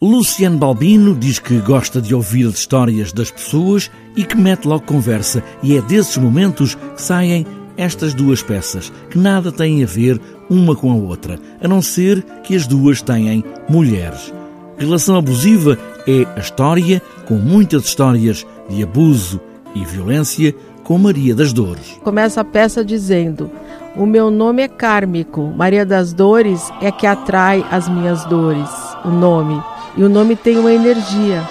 Luciano Balbino diz que gosta de ouvir as histórias das pessoas e que mete logo conversa, e é desses momentos que saem estas duas peças, que nada têm a ver uma com a outra, a não ser que as duas têm mulheres. Relação abusiva é a história, com muitas histórias de abuso e violência, com Maria das Dores. Começa a peça dizendo: O meu nome é Kármico, Maria das Dores é que atrai as minhas dores. O nome. E o nome tem uma energia.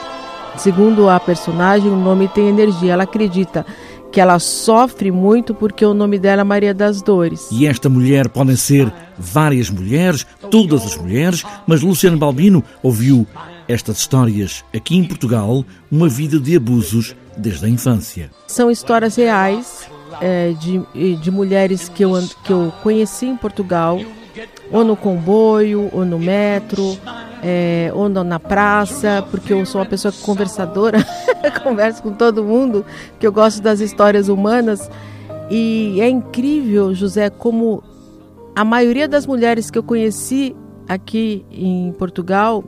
Segundo a personagem, o nome tem energia. Ela acredita que ela sofre muito porque o nome dela é Maria das Dores. E esta mulher podem ser várias mulheres, todas as mulheres, mas Luciano Balbino ouviu estas histórias aqui em Portugal, uma vida de abusos desde a infância. São histórias reais é, de, de mulheres que eu, que eu conheci em Portugal, ou no comboio, ou no metro, é, ou na praça, porque eu sou uma pessoa conversadora, converso com todo mundo, que eu gosto das histórias humanas. E é incrível, José, como a maioria das mulheres que eu conheci aqui em Portugal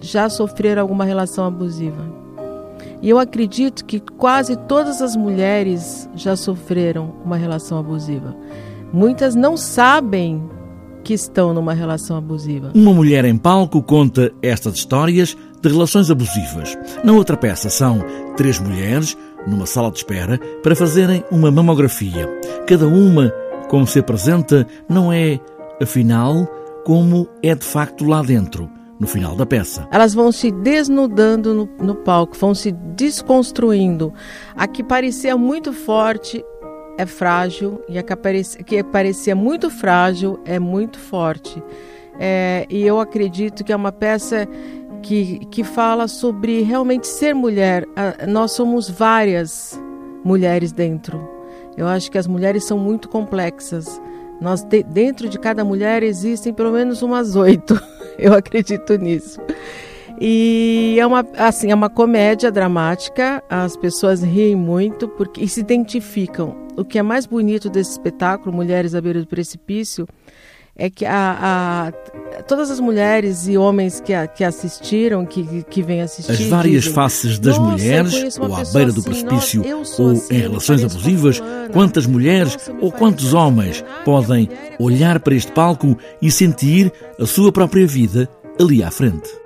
já sofreram alguma relação abusiva. E eu acredito que quase todas as mulheres já sofreram uma relação abusiva. Muitas não sabem que estão numa relação abusiva. Uma mulher em palco conta estas histórias de relações abusivas. Na outra peça são três mulheres numa sala de espera para fazerem uma mamografia. Cada uma, como se apresenta, não é, afinal, como é de facto lá dentro no final da peça. Elas vão se desnudando no, no, palco, vão se desconstruindo. A que parecia muito forte é frágil e a que parecia, que parecia muito frágil é muito forte. É, e eu acredito que é uma peça que, que fala sobre realmente ser mulher. Nós somos várias mulheres dentro. Eu acho que as mulheres são muito complexas. Nós de, dentro de cada mulher existem pelo menos umas oito. Eu acredito nisso. E é uma, assim, é uma comédia dramática, as pessoas riem muito porque, e se identificam. O que é mais bonito desse espetáculo, Mulheres à Beira do Precipício, é que a, a, todas as mulheres e homens que, a, que assistiram, que, que vêm assistir. As várias dizem, faces das mulheres, ou à beira do assim, precipício, ou assim, em relações abusivas, quantas mulheres ou quantos homens podem olhar para este palco e sentir a sua própria vida ali à frente.